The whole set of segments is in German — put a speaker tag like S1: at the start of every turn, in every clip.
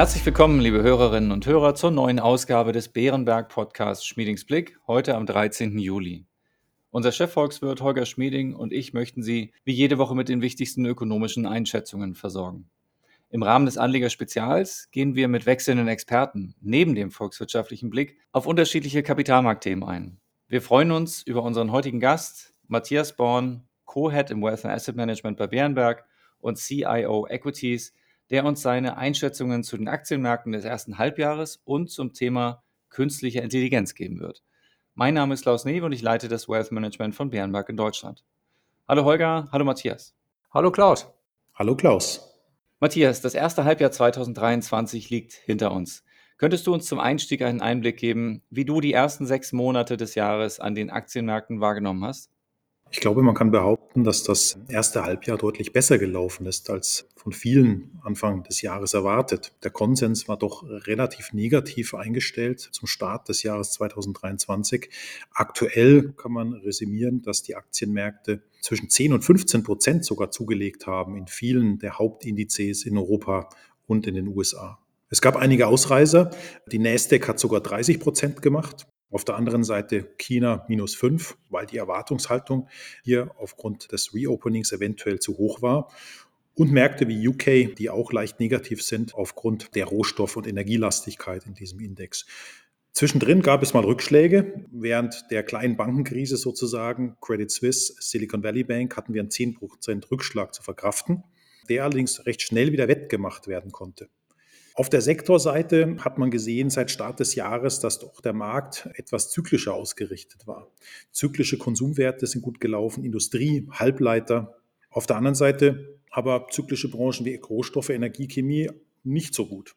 S1: Herzlich willkommen, liebe Hörerinnen und Hörer, zur neuen Ausgabe des Bärenberg Podcasts Schmiedingsblick, heute am 13. Juli. Unser Chefvolkswirt Holger Schmieding und ich möchten Sie wie jede Woche mit den wichtigsten ökonomischen Einschätzungen versorgen. Im Rahmen des Anlegerspezials gehen wir mit wechselnden Experten neben dem volkswirtschaftlichen Blick auf unterschiedliche Kapitalmarktthemen ein. Wir freuen uns über unseren heutigen Gast, Matthias Born, Co-Head im Wealth and Asset Management bei Bärenberg und CIO Equities, der uns seine Einschätzungen zu den Aktienmärkten des ersten Halbjahres und zum Thema künstliche Intelligenz geben wird. Mein Name ist Klaus Newe und ich leite das Wealth Management von Bärenberg in Deutschland. Hallo Holger, hallo Matthias.
S2: Hallo Klaus.
S3: Hallo Klaus.
S1: Matthias, das erste Halbjahr 2023 liegt hinter uns. Könntest du uns zum Einstieg einen Einblick geben, wie du die ersten sechs Monate des Jahres an den Aktienmärkten wahrgenommen hast?
S3: Ich glaube, man kann behaupten, dass das erste Halbjahr deutlich besser gelaufen ist als von vielen Anfang des Jahres erwartet. Der Konsens war doch relativ negativ eingestellt zum Start des Jahres 2023. Aktuell kann man resümieren, dass die Aktienmärkte zwischen 10 und 15 Prozent sogar zugelegt haben in vielen der Hauptindizes in Europa und in den USA. Es gab einige Ausreißer. Die Nasdaq hat sogar 30 Prozent gemacht. Auf der anderen Seite China minus 5, weil die Erwartungshaltung hier aufgrund des Reopenings eventuell zu hoch war. Und Märkte wie UK, die auch leicht negativ sind aufgrund der Rohstoff- und Energielastigkeit in diesem Index. Zwischendrin gab es mal Rückschläge. Während der kleinen Bankenkrise sozusagen, Credit Suisse, Silicon Valley Bank, hatten wir einen 10% Rückschlag zu verkraften, der allerdings recht schnell wieder wettgemacht werden konnte. Auf der Sektorseite hat man gesehen seit Start des Jahres, dass doch der Markt etwas zyklischer ausgerichtet war. Zyklische Konsumwerte sind gut gelaufen, Industrie, Halbleiter. Auf der anderen Seite aber zyklische Branchen wie Rohstoffe, Energiechemie nicht so gut.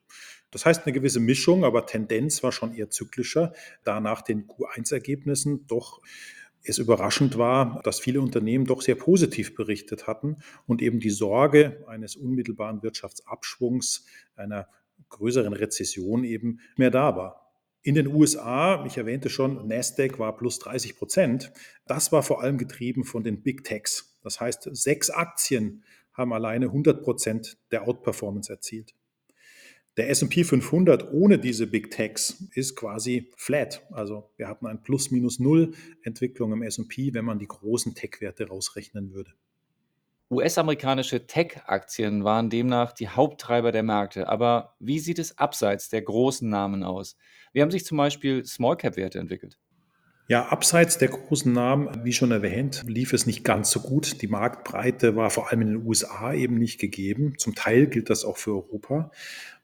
S3: Das heißt eine gewisse Mischung, aber Tendenz war schon eher zyklischer, da nach den Q1-Ergebnissen doch es überraschend war, dass viele Unternehmen doch sehr positiv berichtet hatten und eben die Sorge eines unmittelbaren Wirtschaftsabschwungs, einer größeren Rezession eben mehr da war. In den USA, ich erwähnte schon, Nasdaq war plus 30 Prozent. Das war vor allem getrieben von den Big Techs. Das heißt, sechs Aktien haben alleine 100 Prozent der Outperformance erzielt. Der S&P 500 ohne diese Big Techs ist quasi flat. Also wir hatten ein Plus-Minus-Null Entwicklung im S&P, wenn man die großen Tech-Werte rausrechnen würde.
S1: US-amerikanische Tech-Aktien waren demnach die Haupttreiber der Märkte. Aber wie sieht es abseits der großen Namen aus? Wie haben sich zum Beispiel Small-Cap-Werte entwickelt?
S3: Ja, abseits der großen Namen, wie schon erwähnt, lief es nicht ganz so gut. Die Marktbreite war vor allem in den USA eben nicht gegeben. Zum Teil gilt das auch für Europa.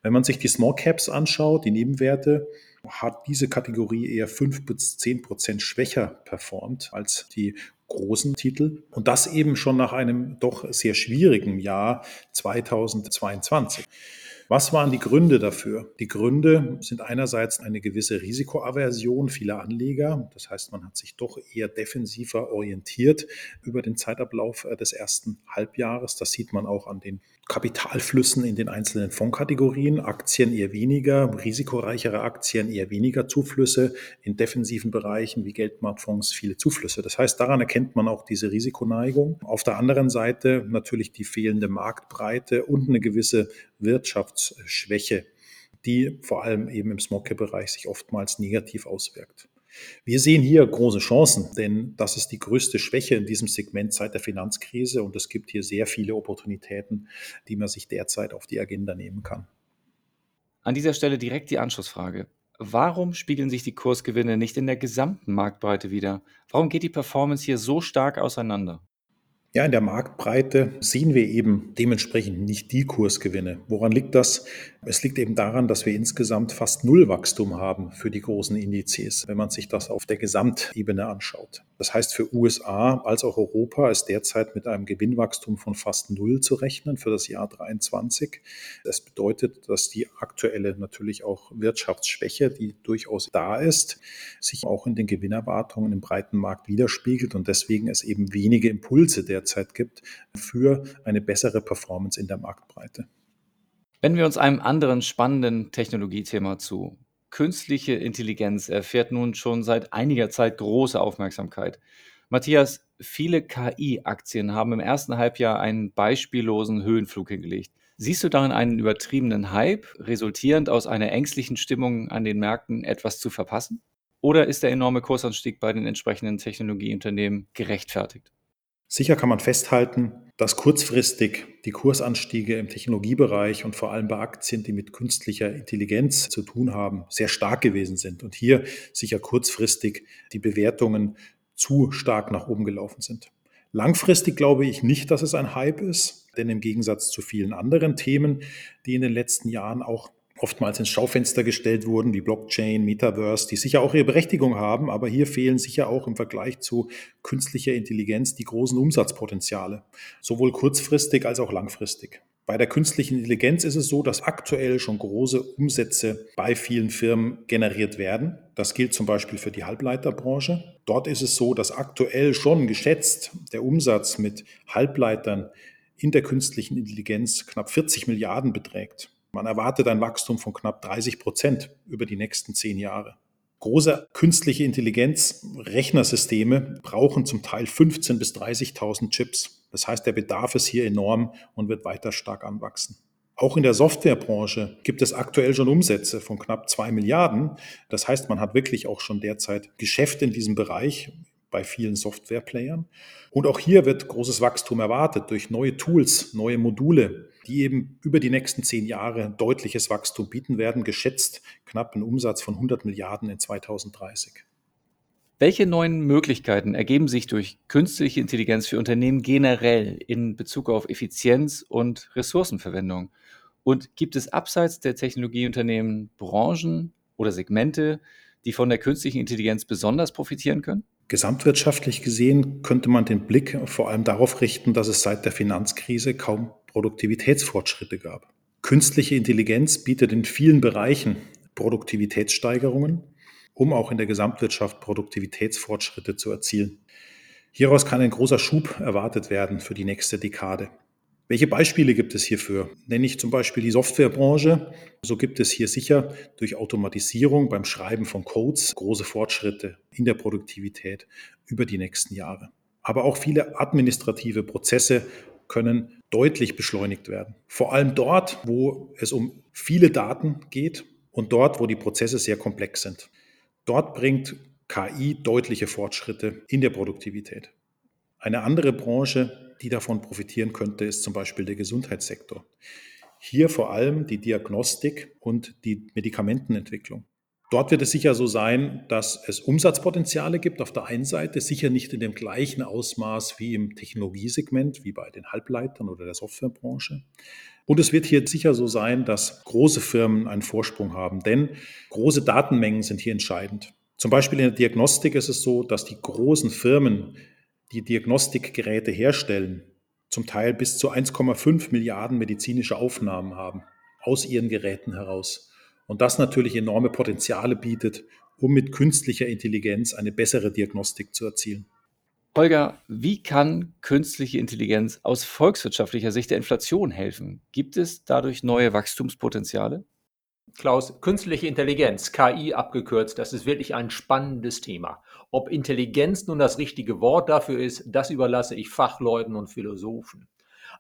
S3: Wenn man sich die Small Caps anschaut, die Nebenwerte, hat diese Kategorie eher fünf bis zehn Prozent schwächer performt als die großen Titel. Und das eben schon nach einem doch sehr schwierigen Jahr 2022. Was waren die Gründe dafür? Die Gründe sind einerseits eine gewisse Risikoaversion vieler Anleger. Das heißt, man hat sich doch eher defensiver orientiert über den Zeitablauf äh, des ersten Halbjahres. Das sieht man auch an den Kapitalflüssen in den einzelnen Fondskategorien. Aktien eher weniger, risikoreichere Aktien eher weniger Zuflüsse. In defensiven Bereichen wie Geldmarktfonds viele Zuflüsse. Das heißt, daran erkennt man auch diese Risikoneigung. Auf der anderen Seite natürlich die fehlende Marktbreite und eine gewisse Wirtschafts Wirtschaftsschwäche, die vor allem eben im Small-Cap-Bereich sich oftmals negativ auswirkt. Wir sehen hier große Chancen, denn das ist die größte Schwäche in diesem Segment seit der Finanzkrise und es gibt hier sehr viele Opportunitäten, die man sich derzeit auf die Agenda nehmen kann.
S1: An dieser Stelle direkt die Anschlussfrage. Warum spiegeln sich die Kursgewinne nicht in der gesamten Marktbreite wieder? Warum geht die Performance hier so stark auseinander?
S3: Ja, in der Marktbreite sehen wir eben dementsprechend nicht die Kursgewinne. Woran liegt das? Es liegt eben daran, dass wir insgesamt fast Nullwachstum haben für die großen Indizes, wenn man sich das auf der Gesamtebene anschaut. Das heißt, für USA als auch Europa ist derzeit mit einem Gewinnwachstum von fast Null zu rechnen für das Jahr 2023. Das bedeutet, dass die aktuelle natürlich auch Wirtschaftsschwäche, die durchaus da ist, sich auch in den Gewinnerwartungen im breiten Markt widerspiegelt und deswegen es eben wenige Impulse derzeit gibt für eine bessere Performance in der Marktbreite.
S1: Wenden wir uns einem anderen spannenden Technologiethema zu. Künstliche Intelligenz erfährt nun schon seit einiger Zeit große Aufmerksamkeit. Matthias, viele KI-Aktien haben im ersten Halbjahr einen beispiellosen Höhenflug hingelegt. Siehst du darin einen übertriebenen Hype, resultierend aus einer ängstlichen Stimmung an den Märkten, etwas zu verpassen? Oder ist der enorme Kursanstieg bei den entsprechenden Technologieunternehmen gerechtfertigt?
S3: Sicher kann man festhalten, dass kurzfristig die Kursanstiege im Technologiebereich und vor allem bei Aktien, die mit künstlicher Intelligenz zu tun haben, sehr stark gewesen sind und hier sicher kurzfristig die Bewertungen zu stark nach oben gelaufen sind. Langfristig glaube ich nicht, dass es ein Hype ist, denn im Gegensatz zu vielen anderen Themen, die in den letzten Jahren auch oftmals ins Schaufenster gestellt wurden, wie Blockchain, Metaverse, die sicher auch ihre Berechtigung haben, aber hier fehlen sicher auch im Vergleich zu künstlicher Intelligenz die großen Umsatzpotenziale, sowohl kurzfristig als auch langfristig. Bei der künstlichen Intelligenz ist es so, dass aktuell schon große Umsätze bei vielen Firmen generiert werden. Das gilt zum Beispiel für die Halbleiterbranche. Dort ist es so, dass aktuell schon geschätzt der Umsatz mit Halbleitern in der künstlichen Intelligenz knapp 40 Milliarden beträgt. Man erwartet ein Wachstum von knapp 30 Prozent über die nächsten zehn Jahre. Große künstliche Intelligenz, Rechnersysteme brauchen zum Teil 15.000 bis 30.000 Chips. Das heißt, der Bedarf ist hier enorm und wird weiter stark anwachsen. Auch in der Softwarebranche gibt es aktuell schon Umsätze von knapp zwei Milliarden. Das heißt, man hat wirklich auch schon derzeit Geschäft in diesem Bereich bei vielen Softwareplayern. Und auch hier wird großes Wachstum erwartet durch neue Tools, neue Module, die eben über die nächsten zehn Jahre deutliches Wachstum bieten werden, geschätzt knapp einen Umsatz von 100 Milliarden in 2030.
S1: Welche neuen Möglichkeiten ergeben sich durch künstliche Intelligenz für Unternehmen generell in Bezug auf Effizienz und Ressourcenverwendung? Und gibt es abseits der Technologieunternehmen Branchen oder Segmente, die von der künstlichen Intelligenz besonders profitieren können?
S3: Gesamtwirtschaftlich gesehen könnte man den Blick vor allem darauf richten, dass es seit der Finanzkrise kaum Produktivitätsfortschritte gab. Künstliche Intelligenz bietet in vielen Bereichen Produktivitätssteigerungen, um auch in der Gesamtwirtschaft Produktivitätsfortschritte zu erzielen. Hieraus kann ein großer Schub erwartet werden für die nächste Dekade. Welche Beispiele gibt es hierfür? Nenne ich zum Beispiel die Softwarebranche. So gibt es hier sicher durch Automatisierung beim Schreiben von Codes große Fortschritte in der Produktivität über die nächsten Jahre. Aber auch viele administrative Prozesse können deutlich beschleunigt werden. Vor allem dort, wo es um viele Daten geht und dort, wo die Prozesse sehr komplex sind. Dort bringt KI deutliche Fortschritte in der Produktivität. Eine andere Branche, die davon profitieren könnte, ist zum Beispiel der Gesundheitssektor. Hier vor allem die Diagnostik und die Medikamentenentwicklung. Dort wird es sicher so sein, dass es Umsatzpotenziale gibt auf der einen Seite, sicher nicht in dem gleichen Ausmaß wie im Technologiesegment, wie bei den Halbleitern oder der Softwarebranche. Und es wird hier sicher so sein, dass große Firmen einen Vorsprung haben, denn große Datenmengen sind hier entscheidend. Zum Beispiel in der Diagnostik ist es so, dass die großen Firmen die Diagnostikgeräte herstellen, zum Teil bis zu 1,5 Milliarden medizinische Aufnahmen haben aus ihren Geräten heraus. Und das natürlich enorme Potenziale bietet, um mit künstlicher Intelligenz eine bessere Diagnostik zu erzielen.
S1: Holger, wie kann künstliche Intelligenz aus volkswirtschaftlicher Sicht der Inflation helfen? Gibt es dadurch neue Wachstumspotenziale?
S2: Klaus, künstliche Intelligenz, KI abgekürzt, das ist wirklich ein spannendes Thema. Ob Intelligenz nun das richtige Wort dafür ist, das überlasse ich Fachleuten und Philosophen.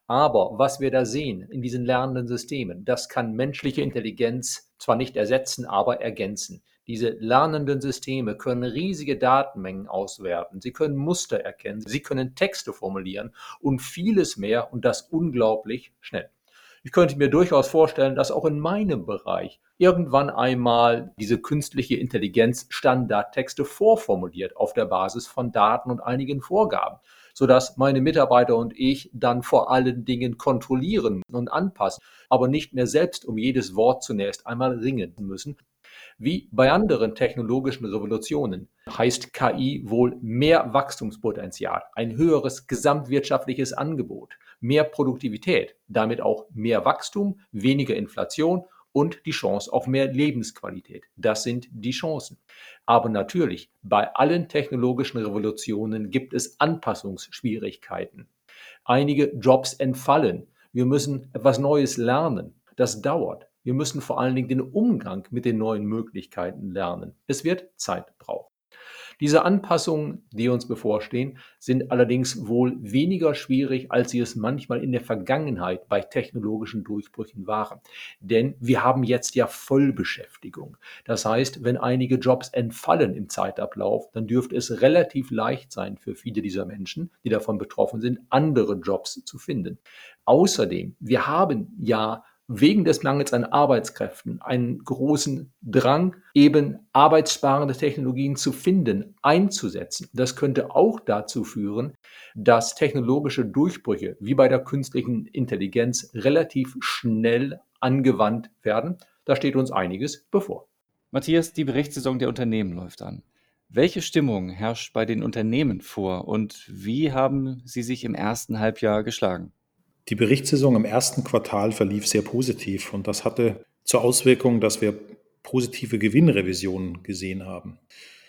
S2: Aber was wir da sehen in diesen lernenden Systemen, das kann menschliche Intelligenz zwar nicht ersetzen, aber ergänzen. Diese lernenden Systeme können riesige Datenmengen auswerten, sie können Muster erkennen, sie können Texte formulieren und vieles mehr und das unglaublich schnell. Ich könnte mir durchaus vorstellen, dass auch in meinem Bereich irgendwann einmal diese künstliche Intelligenz Standardtexte vorformuliert auf der Basis von Daten und einigen Vorgaben, sodass meine Mitarbeiter und ich dann vor allen Dingen kontrollieren und anpassen, aber nicht mehr selbst um jedes Wort zunächst einmal ringen müssen. Wie bei anderen technologischen Revolutionen heißt KI wohl mehr Wachstumspotenzial, ein höheres gesamtwirtschaftliches Angebot mehr Produktivität, damit auch mehr Wachstum, weniger Inflation und die Chance auf mehr Lebensqualität. Das sind die Chancen. Aber natürlich, bei allen technologischen Revolutionen gibt es Anpassungsschwierigkeiten. Einige Jobs entfallen. Wir müssen etwas Neues lernen. Das dauert. Wir müssen vor allen Dingen den Umgang mit den neuen Möglichkeiten lernen. Es wird Zeit brauchen. Diese Anpassungen, die uns bevorstehen, sind allerdings wohl weniger schwierig, als sie es manchmal in der Vergangenheit bei technologischen Durchbrüchen waren. Denn wir haben jetzt ja Vollbeschäftigung. Das heißt, wenn einige Jobs entfallen im Zeitablauf, dann dürfte es relativ leicht sein für viele dieser Menschen, die davon betroffen sind, andere Jobs zu finden. Außerdem, wir haben ja wegen des Mangels an Arbeitskräften einen großen Drang, eben arbeitssparende Technologien zu finden, einzusetzen. Das könnte auch dazu führen, dass technologische Durchbrüche wie bei der künstlichen Intelligenz relativ schnell angewandt werden. Da steht uns einiges bevor.
S1: Matthias, die Berichtssaison der Unternehmen läuft an. Welche Stimmung herrscht bei den Unternehmen vor und wie haben sie sich im ersten Halbjahr geschlagen?
S3: Die Berichtssaison im ersten Quartal verlief sehr positiv und das hatte zur Auswirkung, dass wir positive Gewinnrevisionen gesehen haben.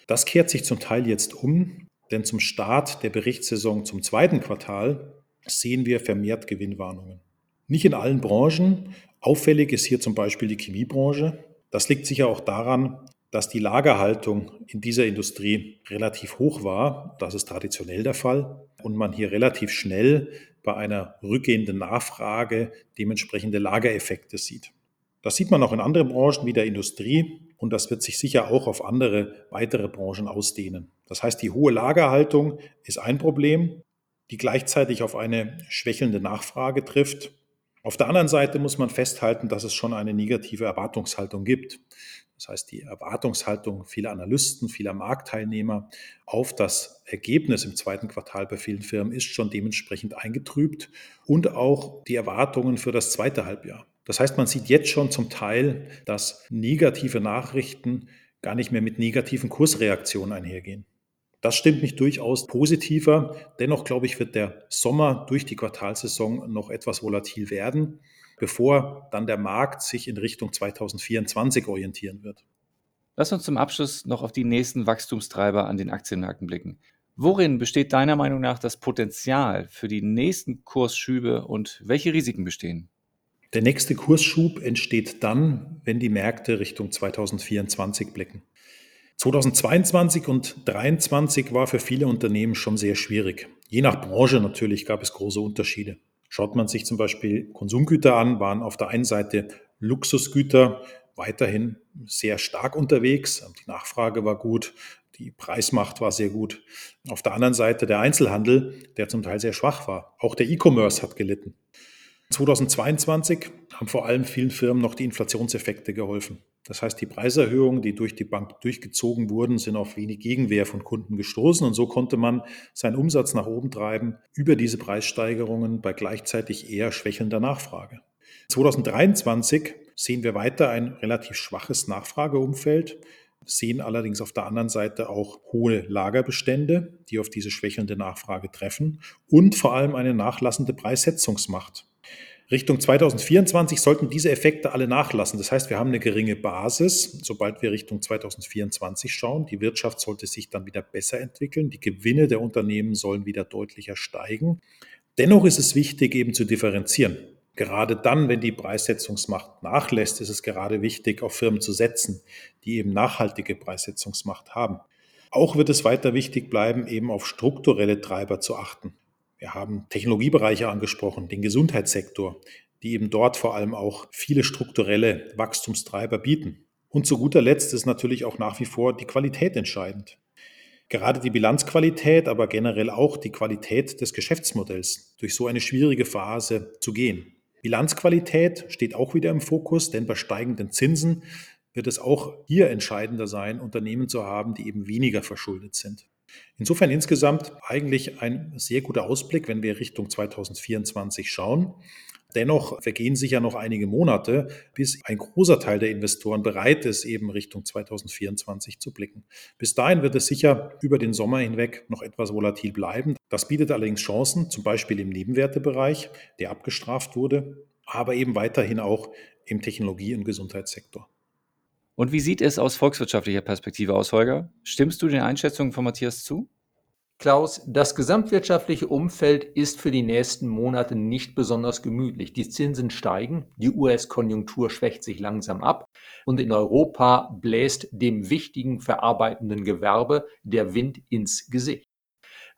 S3: Das kehrt sich zum Teil jetzt um, denn zum Start der Berichtssaison zum zweiten Quartal sehen wir vermehrt Gewinnwarnungen. Nicht in allen Branchen. Auffällig ist hier zum Beispiel die Chemiebranche. Das liegt sicher auch daran, dass die Lagerhaltung in dieser Industrie relativ hoch war. Das ist traditionell der Fall. Und man hier relativ schnell bei einer rückgehenden Nachfrage dementsprechende Lagereffekte sieht. Das sieht man auch in anderen Branchen wie der Industrie und das wird sich sicher auch auf andere weitere Branchen ausdehnen. Das heißt, die hohe Lagerhaltung ist ein Problem, die gleichzeitig auf eine schwächelnde Nachfrage trifft. Auf der anderen Seite muss man festhalten, dass es schon eine negative Erwartungshaltung gibt. Das heißt, die Erwartungshaltung vieler Analysten, vieler Marktteilnehmer auf das Ergebnis im zweiten Quartal bei vielen Firmen ist schon dementsprechend eingetrübt und auch die Erwartungen für das zweite Halbjahr. Das heißt, man sieht jetzt schon zum Teil, dass negative Nachrichten gar nicht mehr mit negativen Kursreaktionen einhergehen. Das stimmt mich durchaus positiver. Dennoch glaube ich, wird der Sommer durch die Quartalsaison noch etwas volatil werden bevor dann der Markt sich in Richtung 2024 orientieren wird.
S1: Lass uns zum Abschluss noch auf die nächsten Wachstumstreiber an den Aktienmärkten blicken. Worin besteht deiner Meinung nach das Potenzial für die nächsten Kursschübe und welche Risiken bestehen?
S3: Der nächste Kursschub entsteht dann, wenn die Märkte Richtung 2024 blicken. 2022 und 2023 war für viele Unternehmen schon sehr schwierig. Je nach Branche natürlich gab es große Unterschiede. Schaut man sich zum Beispiel Konsumgüter an, waren auf der einen Seite Luxusgüter weiterhin sehr stark unterwegs. Die Nachfrage war gut, die Preismacht war sehr gut. Auf der anderen Seite der Einzelhandel, der zum Teil sehr schwach war. Auch der E-Commerce hat gelitten. 2022 haben vor allem vielen Firmen noch die Inflationseffekte geholfen. Das heißt, die Preiserhöhungen, die durch die Bank durchgezogen wurden, sind auf wenig Gegenwehr von Kunden gestoßen und so konnte man seinen Umsatz nach oben treiben über diese Preissteigerungen bei gleichzeitig eher schwächelnder Nachfrage. 2023 sehen wir weiter ein relativ schwaches Nachfrageumfeld, sehen allerdings auf der anderen Seite auch hohe Lagerbestände, die auf diese schwächelnde Nachfrage treffen und vor allem eine nachlassende Preissetzungsmacht. Richtung 2024 sollten diese Effekte alle nachlassen. Das heißt, wir haben eine geringe Basis, sobald wir Richtung 2024 schauen. Die Wirtschaft sollte sich dann wieder besser entwickeln. Die Gewinne der Unternehmen sollen wieder deutlicher steigen. Dennoch ist es wichtig, eben zu differenzieren. Gerade dann, wenn die Preissetzungsmacht nachlässt, ist es gerade wichtig, auf Firmen zu setzen, die eben nachhaltige Preissetzungsmacht haben. Auch wird es weiter wichtig bleiben, eben auf strukturelle Treiber zu achten. Wir haben Technologiebereiche angesprochen, den Gesundheitssektor, die eben dort vor allem auch viele strukturelle Wachstumstreiber bieten. Und zu guter Letzt ist natürlich auch nach wie vor die Qualität entscheidend. Gerade die Bilanzqualität, aber generell auch die Qualität des Geschäftsmodells durch so eine schwierige Phase zu gehen. Bilanzqualität steht auch wieder im Fokus, denn bei steigenden Zinsen wird es auch hier entscheidender sein, Unternehmen zu haben, die eben weniger verschuldet sind. Insofern insgesamt eigentlich ein sehr guter Ausblick, wenn wir Richtung 2024 schauen. Dennoch vergehen sicher noch einige Monate, bis ein großer Teil der Investoren bereit ist, eben Richtung 2024 zu blicken. Bis dahin wird es sicher über den Sommer hinweg noch etwas volatil bleiben. Das bietet allerdings Chancen, zum Beispiel im Nebenwertebereich, der abgestraft wurde, aber eben weiterhin auch im Technologie- und Gesundheitssektor.
S1: Und wie sieht es aus volkswirtschaftlicher Perspektive aus, Holger? Stimmst du den Einschätzungen von Matthias zu?
S2: Klaus, das gesamtwirtschaftliche Umfeld ist für die nächsten Monate nicht besonders gemütlich. Die Zinsen steigen, die US-Konjunktur schwächt sich langsam ab und in Europa bläst dem wichtigen verarbeitenden Gewerbe der Wind ins Gesicht.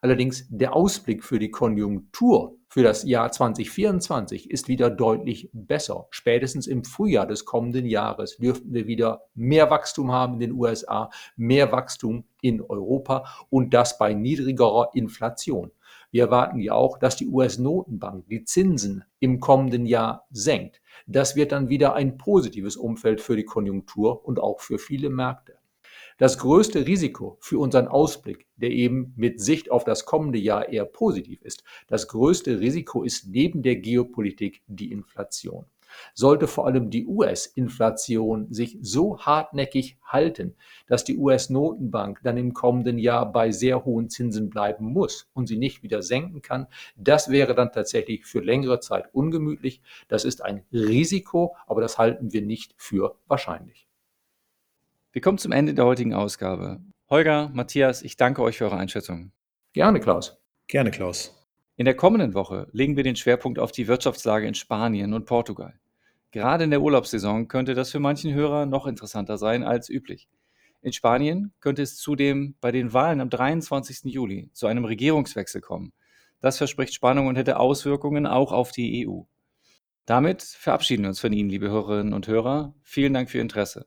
S2: Allerdings der Ausblick für die Konjunktur für das Jahr 2024 ist wieder deutlich besser. Spätestens im Frühjahr des kommenden Jahres dürften wir wieder mehr Wachstum haben in den USA, mehr Wachstum in Europa und das bei niedrigerer Inflation. Wir erwarten ja auch, dass die US-Notenbank die Zinsen im kommenden Jahr senkt. Das wird dann wieder ein positives Umfeld für die Konjunktur und auch für viele Märkte. Das größte Risiko für unseren Ausblick, der eben mit Sicht auf das kommende Jahr eher positiv ist, das größte Risiko ist neben der Geopolitik die Inflation. Sollte vor allem die US-Inflation sich so hartnäckig halten, dass die US-Notenbank dann im kommenden Jahr bei sehr hohen Zinsen bleiben muss und sie nicht wieder senken kann, das wäre dann tatsächlich für längere Zeit ungemütlich. Das ist ein Risiko, aber das halten wir nicht für wahrscheinlich.
S1: Wir kommen zum Ende der heutigen Ausgabe. Holger, Matthias, ich danke euch für eure Einschätzung.
S2: Gerne, Klaus.
S3: Gerne, Klaus.
S1: In der kommenden Woche legen wir den Schwerpunkt auf die Wirtschaftslage in Spanien und Portugal. Gerade in der Urlaubssaison könnte das für manchen Hörer noch interessanter sein als üblich. In Spanien könnte es zudem bei den Wahlen am 23. Juli zu einem Regierungswechsel kommen. Das verspricht Spannung und hätte Auswirkungen auch auf die EU. Damit verabschieden wir uns von Ihnen, liebe Hörerinnen und Hörer. Vielen Dank für Ihr Interesse.